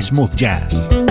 smooth jazz.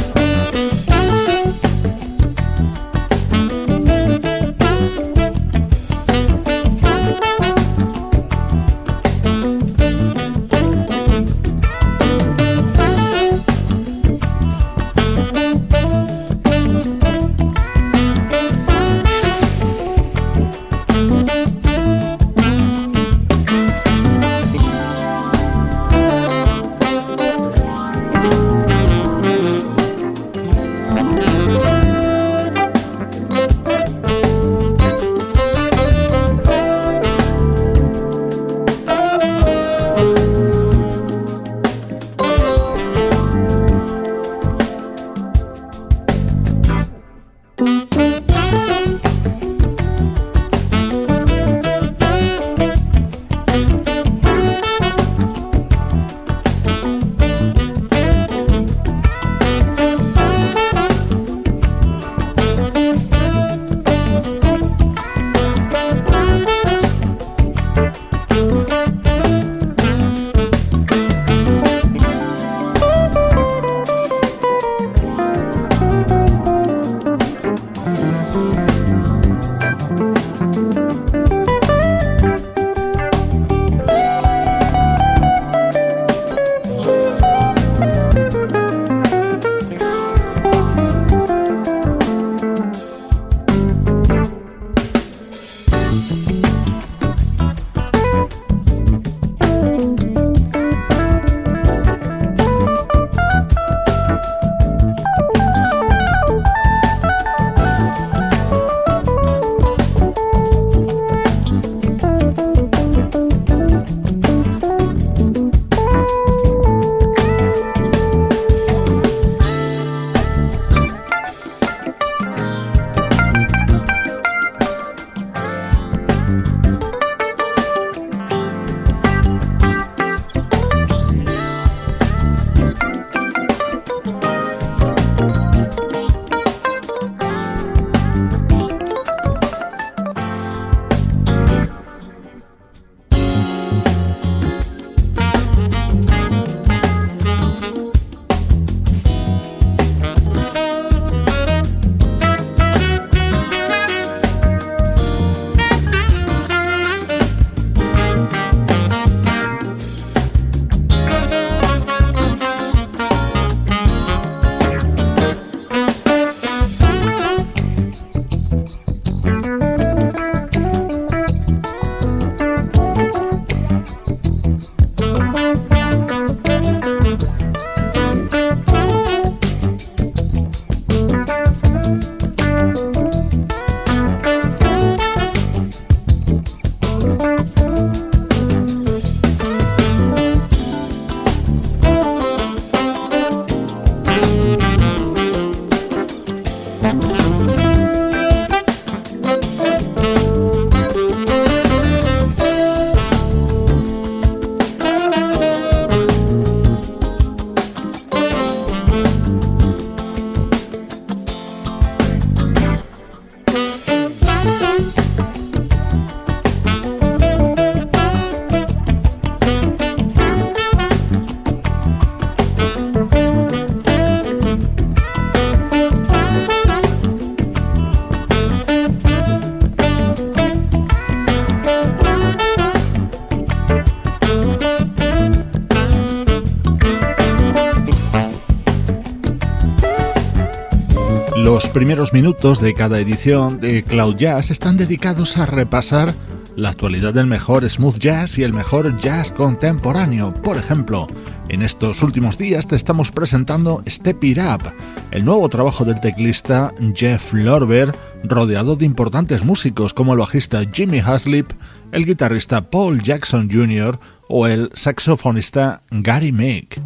Primeros minutos de cada edición de Cloud Jazz están dedicados a repasar la actualidad del mejor smooth jazz y el mejor jazz contemporáneo. Por ejemplo, en estos últimos días te estamos presentando Step It Up, el nuevo trabajo del teclista Jeff Lorber, rodeado de importantes músicos como el bajista Jimmy Haslip, el guitarrista Paul Jackson Jr. o el saxofonista Gary Meek.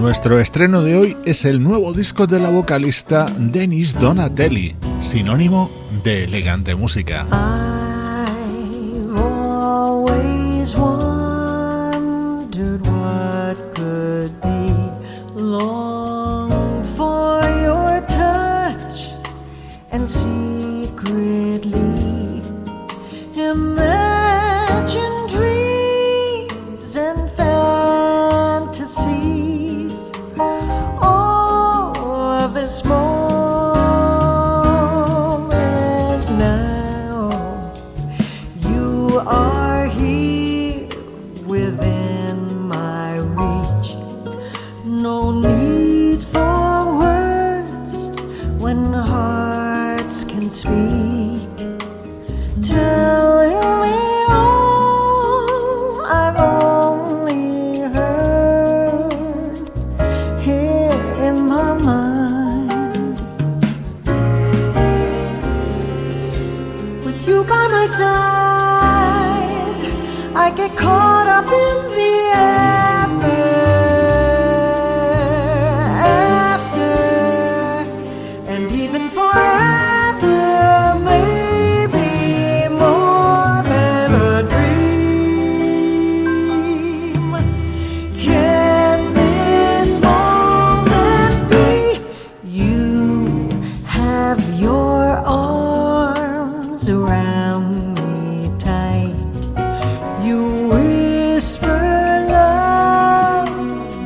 Nuestro estreno de hoy es el nuevo disco de la vocalista Denise Donatelli, sinónimo de elegante música.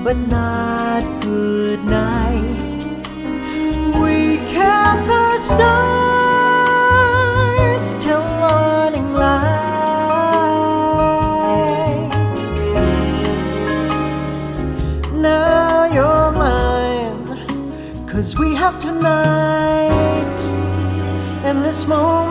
but not good night. We count the stars till morning light. Now you're mine, cause we have tonight and this moment.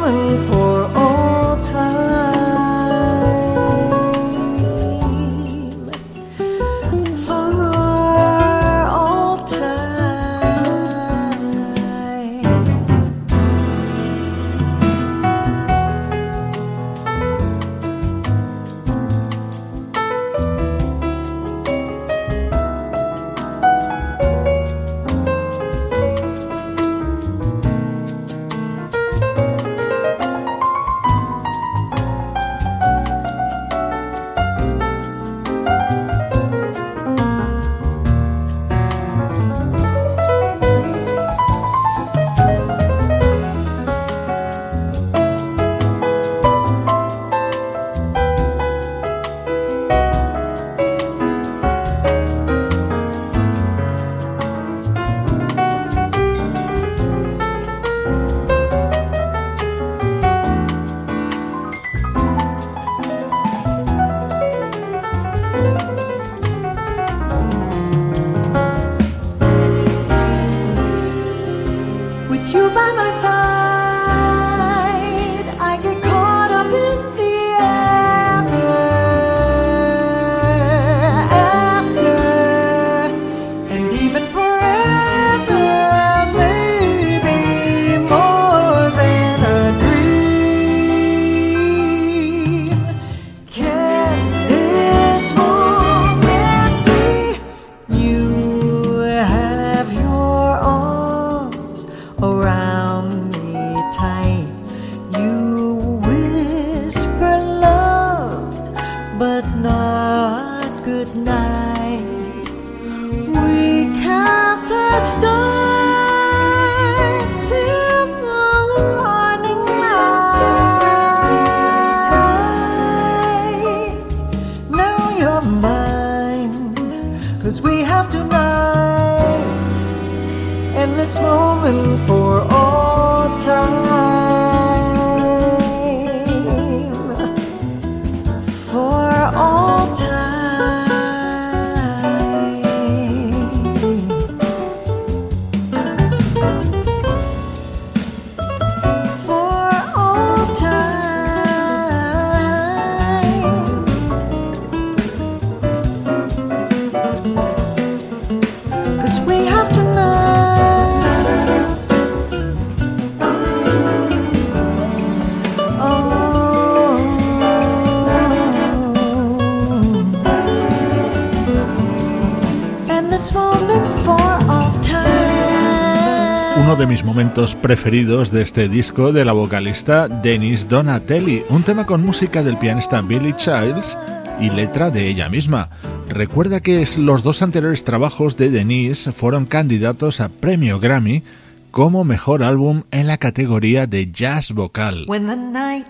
Preferidos de este disco de la vocalista Denise Donatelli, un tema con música del pianista Billy Childs y letra de ella misma. Recuerda que los dos anteriores trabajos de Denise fueron candidatos a premio Grammy como mejor álbum en la categoría de jazz vocal. When the night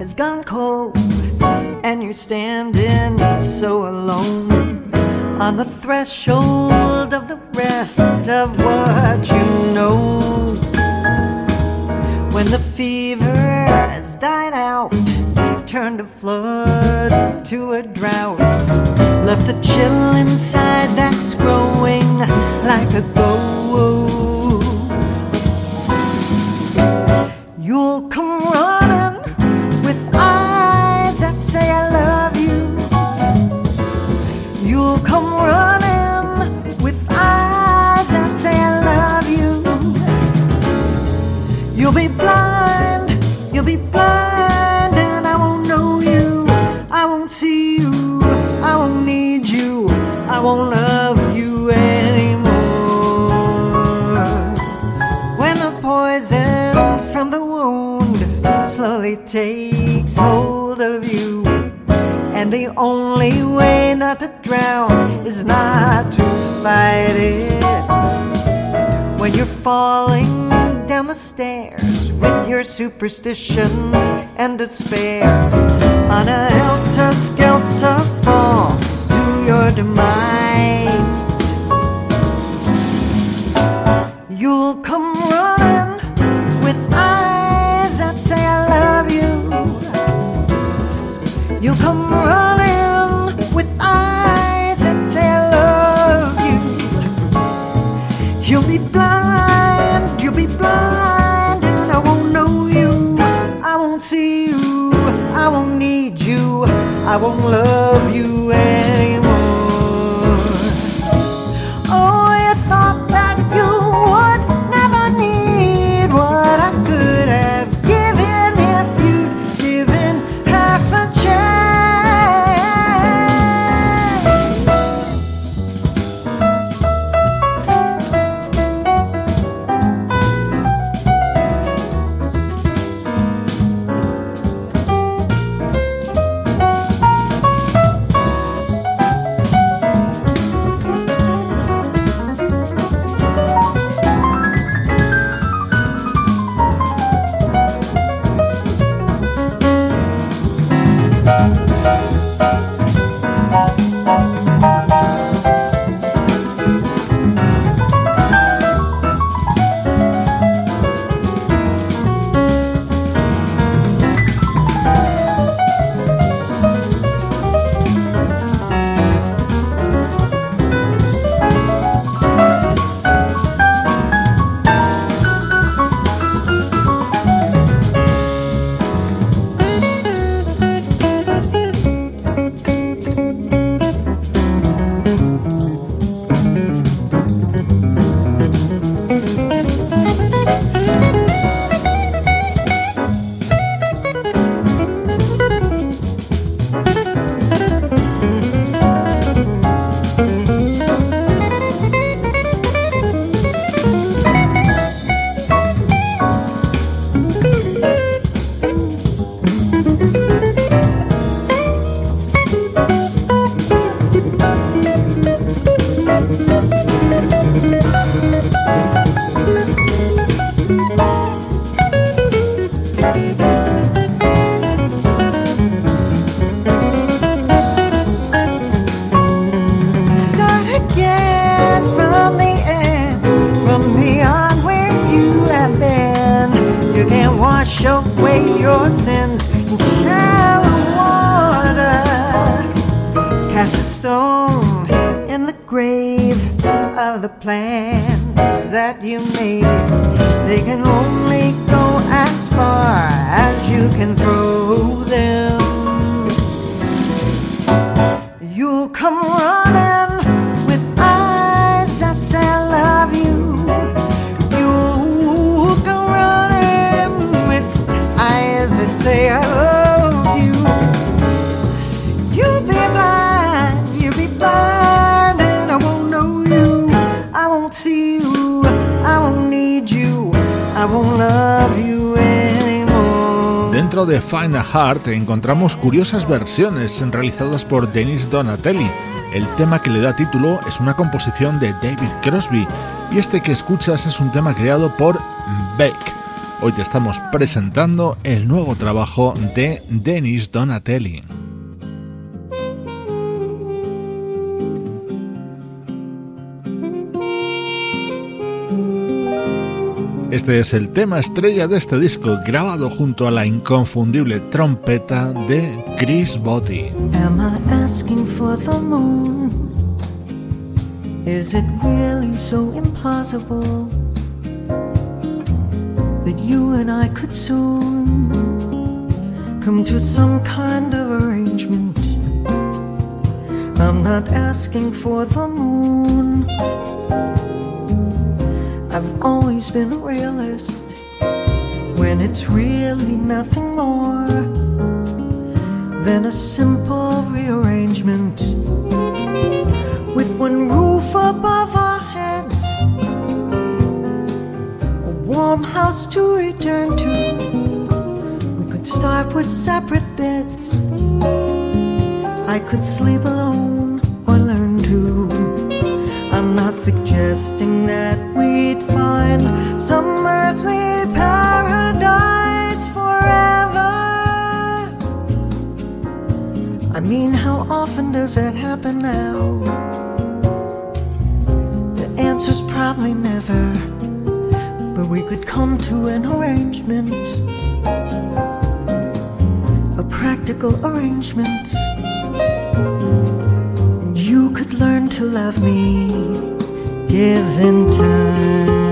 has gone cold and you're standing so alone on the threshold of the rest of what you know. When the fever has died out, turned a flood to a drought, left a chill inside that's growing like a ghost. You'll come running And the only way not to drown is not to fight it. When you're falling down the stairs with your superstitions and despair on a helter skelter fall to your demise. You'll come running with eyes that say I love you. You'll come I won't love you anymore. Away your sins in shallow water. Cast a stone in the grave of the plans that you made. They can only go as far as you can throw them. You'll come running De Find a Heart encontramos curiosas versiones realizadas por Denis Donatelli. El tema que le da título es una composición de David Crosby y este que escuchas es un tema creado por Beck. Hoy te estamos presentando el nuevo trabajo de Denis Donatelli. Este es el tema estrella de este disco, grabado junto a la inconfundible trompeta de Chris Botti. Am I asking for the moon? Is it really so impossible that you and I could soon come to some kind of arrangement? I'm not asking for the moon. I've always been a realist when it's really nothing more than a simple rearrangement with one roof above our heads, a warm house to return to. We could start with separate beds. I could sleep alone or learn to. I'm not suggesting that we'd find some earthly paradise forever. I mean, how often does that happen now? The answer's probably never, but we could come to an arrangement, a practical arrangement And you could learn to love me given time.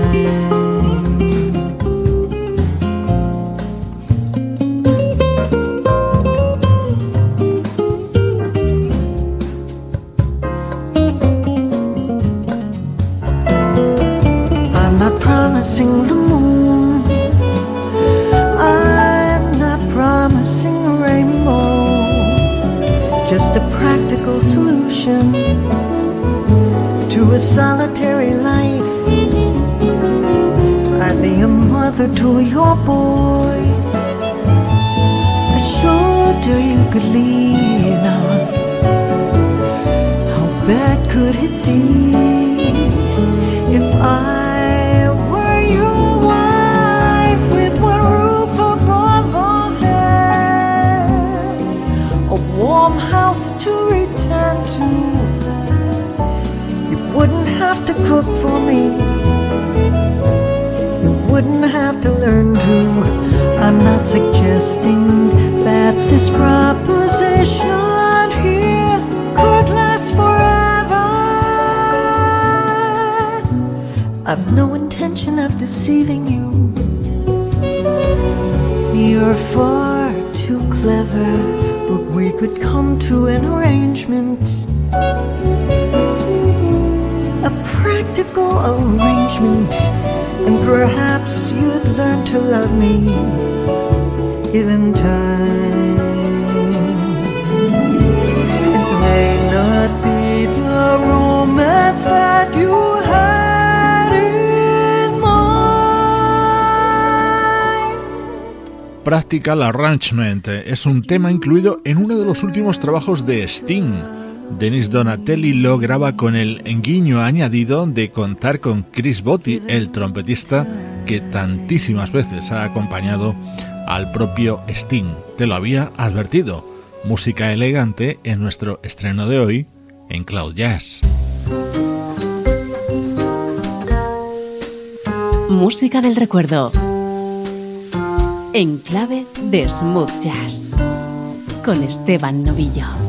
Arrangement es un tema incluido en uno de los últimos trabajos de Sting. Denis Donatelli lo graba con el guiño añadido de contar con Chris Botti, el trompetista que tantísimas veces ha acompañado al propio Sting. Te lo había advertido. Música elegante en nuestro estreno de hoy en Cloud Jazz. Música del recuerdo. En clave de smooth jazz. Con Esteban Novillo.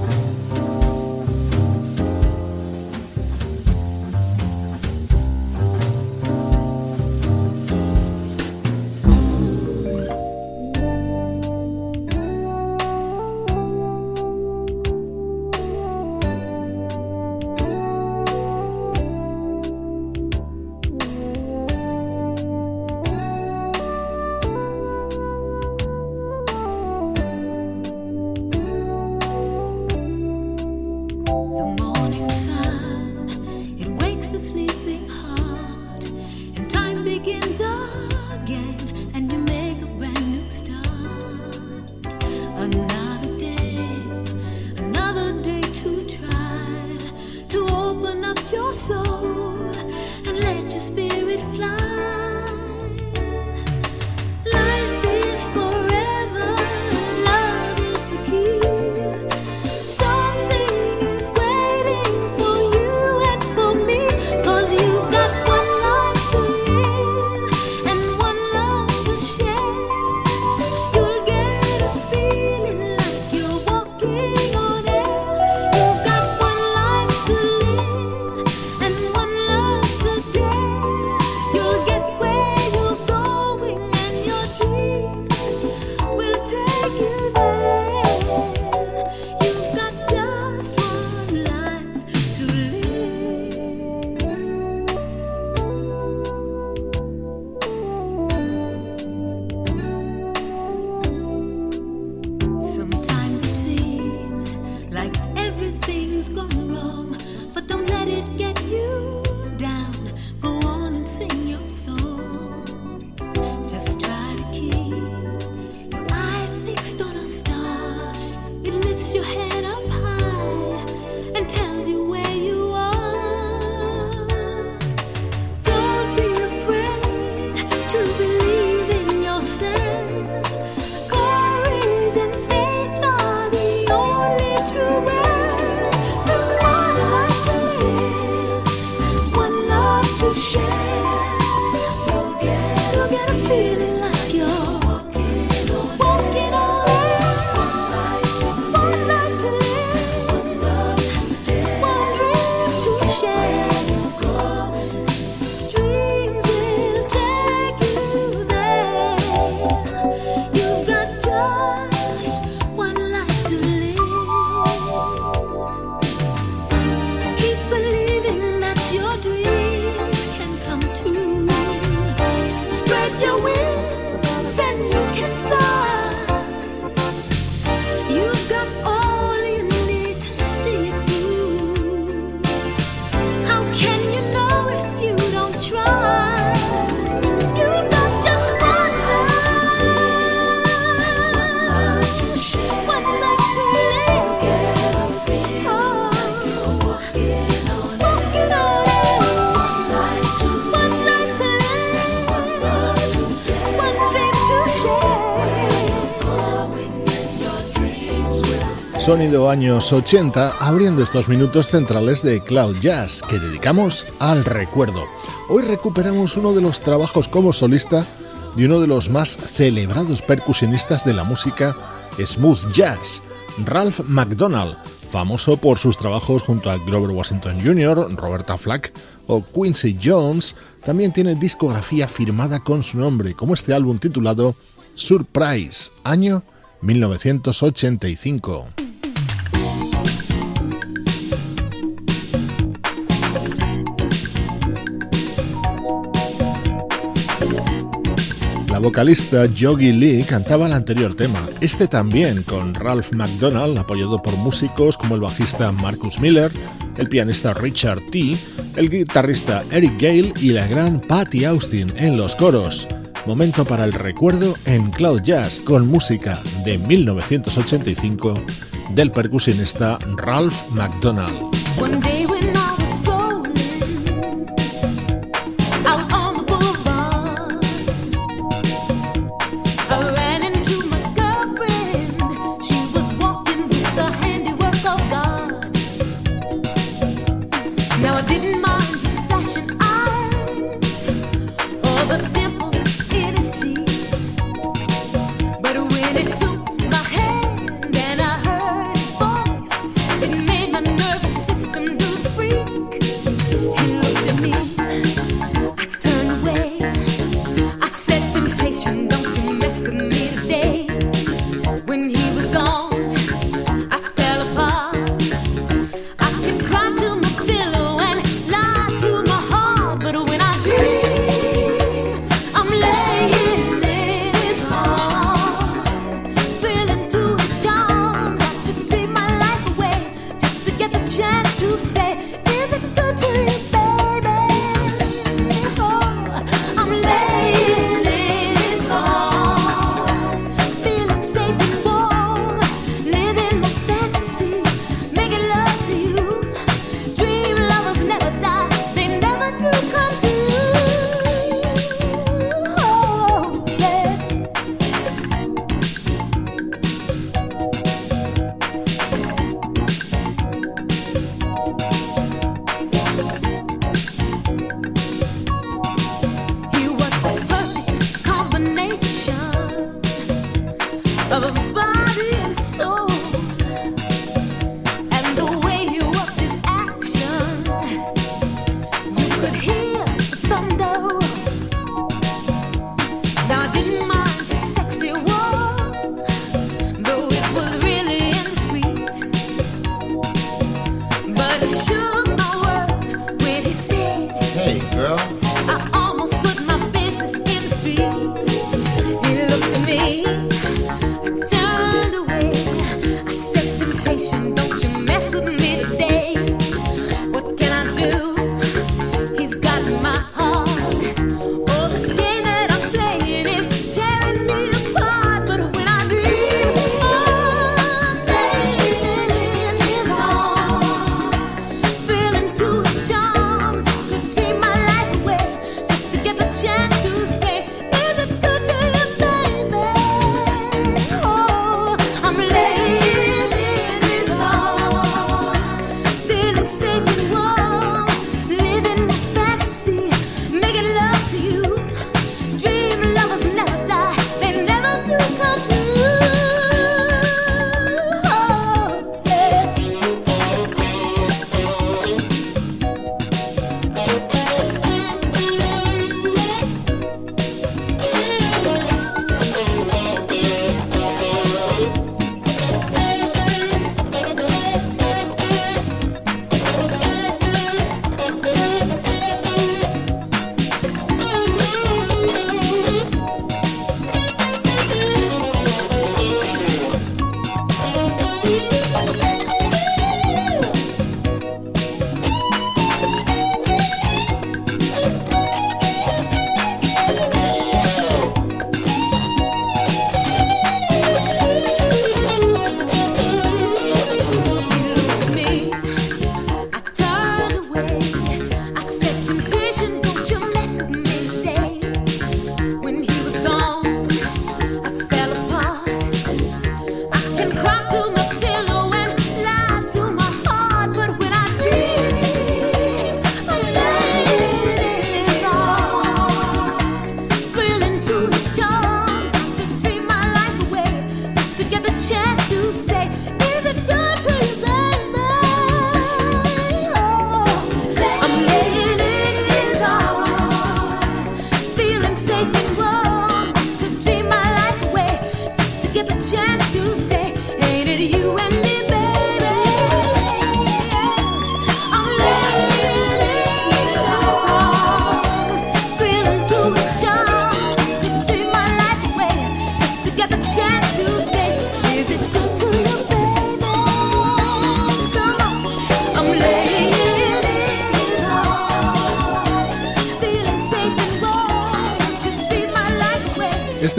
Sonido años 80, abriendo estos minutos centrales de Cloud Jazz que dedicamos al recuerdo. Hoy recuperamos uno de los trabajos como solista de uno de los más celebrados percusionistas de la música smooth jazz, Ralph McDonald, famoso por sus trabajos junto a Grover Washington Jr., Roberta Flack o Quincy Jones, también tiene discografía firmada con su nombre, como este álbum titulado Surprise, año 1985. Vocalista Yogi Lee cantaba el anterior tema, este también con Ralph McDonald, apoyado por músicos como el bajista Marcus Miller, el pianista Richard T., el guitarrista Eric Gale y la gran Patty Austin en los coros. Momento para el recuerdo en Cloud Jazz con música de 1985 del percusionista Ralph McDonald.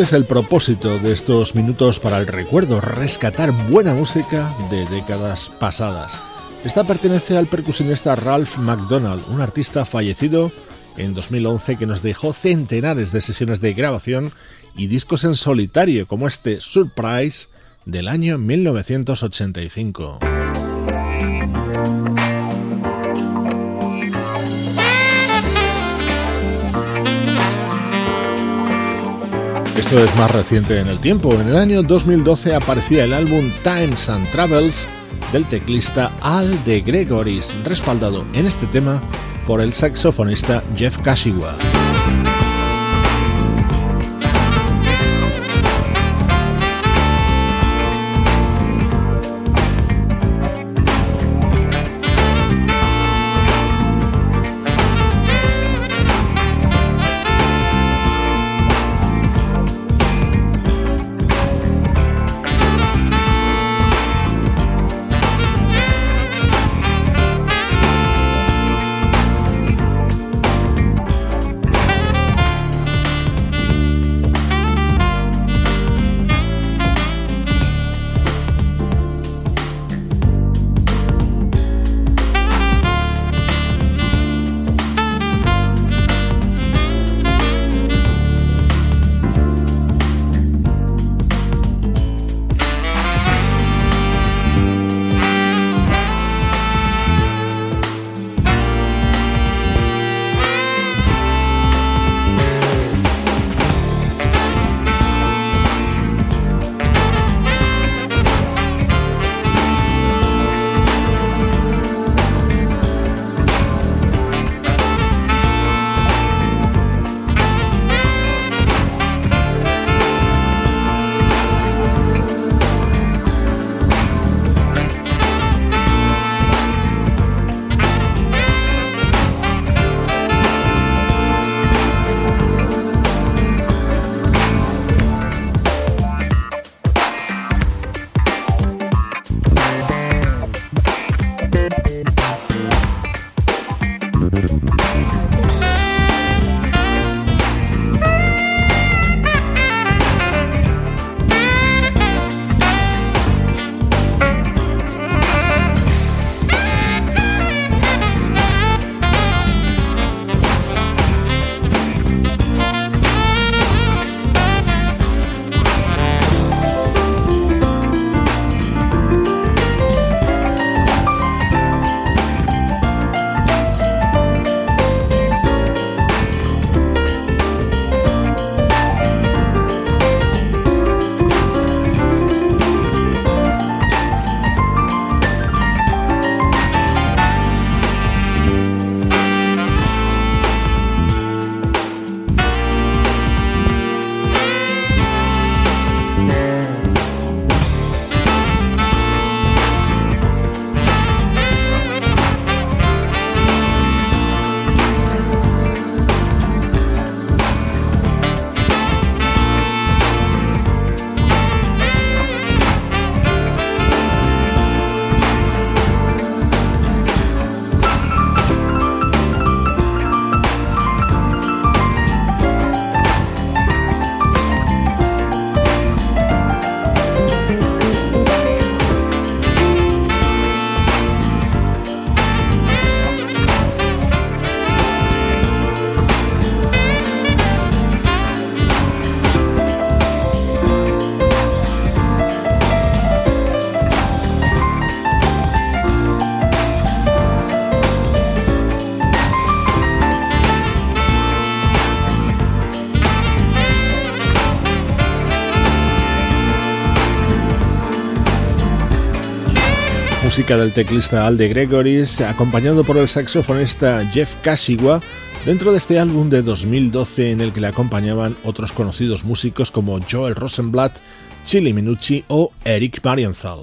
Este es el propósito de estos minutos para el recuerdo, rescatar buena música de décadas pasadas. Esta pertenece al percusionista Ralph McDonald, un artista fallecido en 2011 que nos dejó centenares de sesiones de grabación y discos en solitario como este Surprise del año 1985. Esto es más reciente en el tiempo. En el año 2012 aparecía el álbum Times and Travels del teclista Al de Gregoris, respaldado en este tema por el saxofonista Jeff Kashiwa. Música del teclista Alde Gregoris, acompañado por el saxofonista Jeff Kashiwa, dentro de este álbum de 2012 en el que le acompañaban otros conocidos músicos como Joel Rosenblatt, Chili Minucci o Eric Marienthal.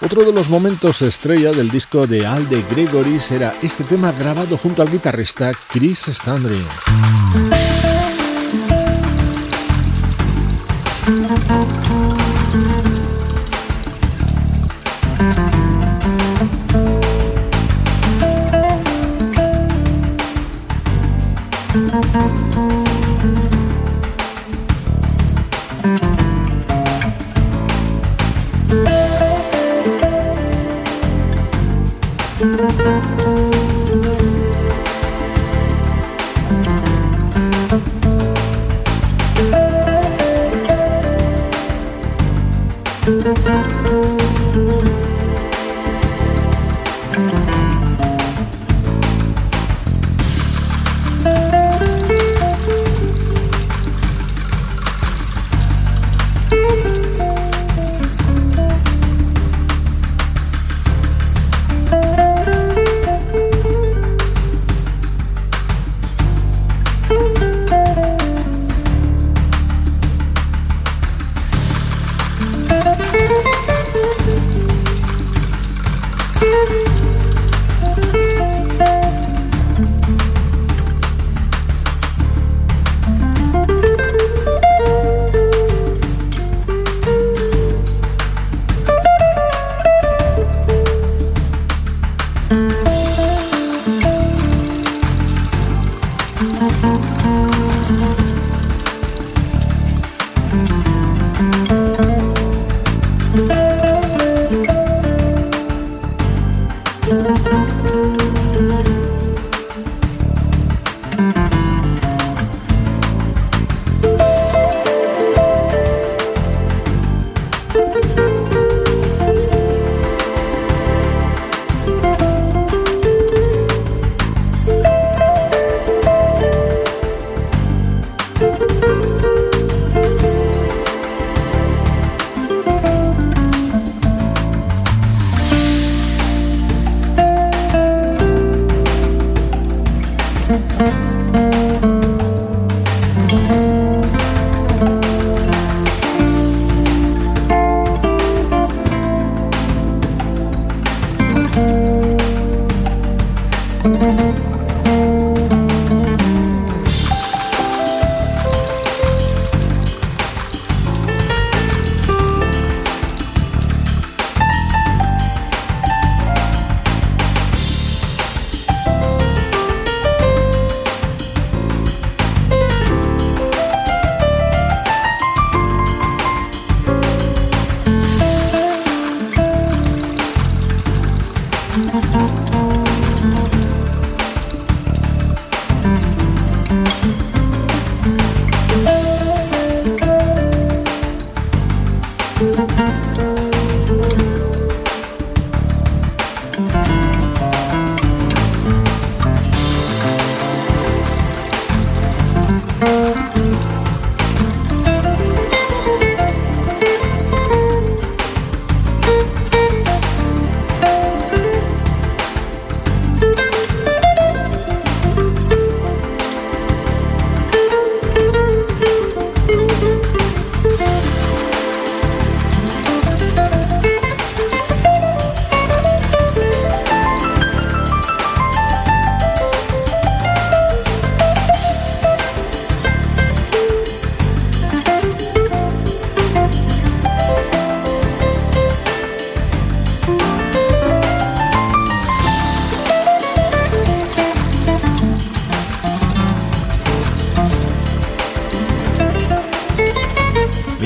Otro de los momentos estrella del disco de Alde Gregoris era este tema grabado junto al guitarrista Chris Standring. Thank you.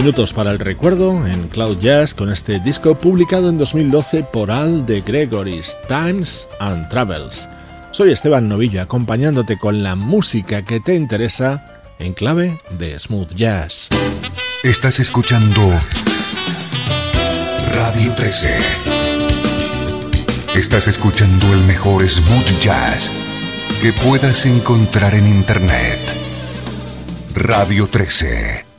Minutos para el recuerdo en Cloud Jazz con este disco publicado en 2012 por Al de Gregory's Times and Travels. Soy Esteban Novillo acompañándote con la música que te interesa en clave de smooth jazz. Estás escuchando Radio 13. Estás escuchando el mejor smooth jazz que puedas encontrar en Internet. Radio 13.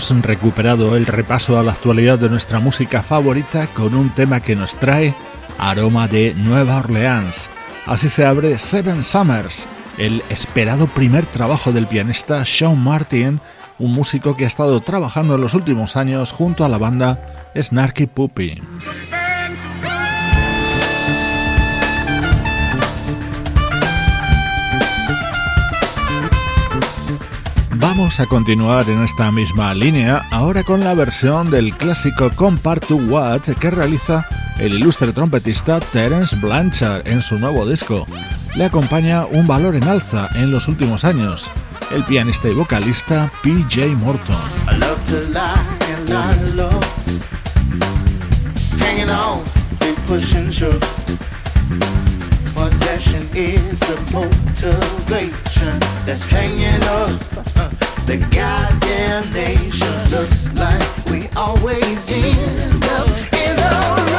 Hemos recuperado el repaso a la actualidad de nuestra música favorita con un tema que nos trae aroma de Nueva Orleans. Así se abre Seven Summers, el esperado primer trabajo del pianista Sean Martin, un músico que ha estado trabajando en los últimos años junto a la banda Snarky Puppy. Vamos a continuar en esta misma línea, ahora con la versión del clásico Compare to What que realiza el ilustre trompetista Terence Blanchard en su nuevo disco. Le acompaña un valor en alza en los últimos años, el pianista y vocalista PJ Morton. Possession is the motivation that's hanging up uh, the goddamn nation. Looks like we always end up in a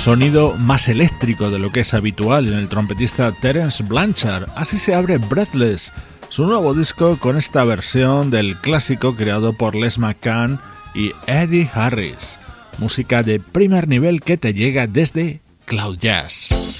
sonido más eléctrico de lo que es habitual en el trompetista Terence Blanchard. Así se abre Breathless, su nuevo disco con esta versión del clásico creado por Les McCann y Eddie Harris. Música de primer nivel que te llega desde Cloud Jazz.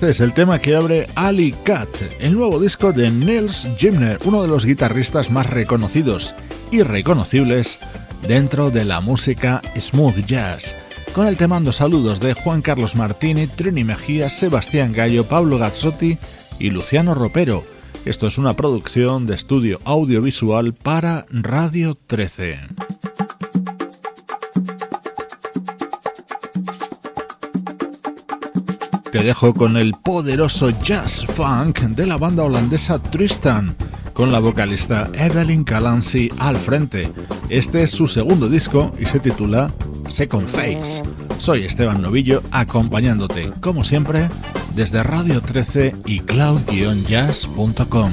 Este es el tema que abre Ali Cat, el nuevo disco de Nils Gimner, uno de los guitarristas más reconocidos y reconocibles dentro de la música smooth jazz. Con el te mando saludos de Juan Carlos Martini, Trini Mejía, Sebastián Gallo, Pablo Gazzotti y Luciano Ropero. Esto es una producción de estudio audiovisual para Radio 13. Te dejo con el poderoso jazz funk de la banda holandesa Tristan, con la vocalista Evelyn Calancy al frente. Este es su segundo disco y se titula Second Face. Soy Esteban Novillo acompañándote, como siempre, desde Radio 13 y cloud-jazz.com.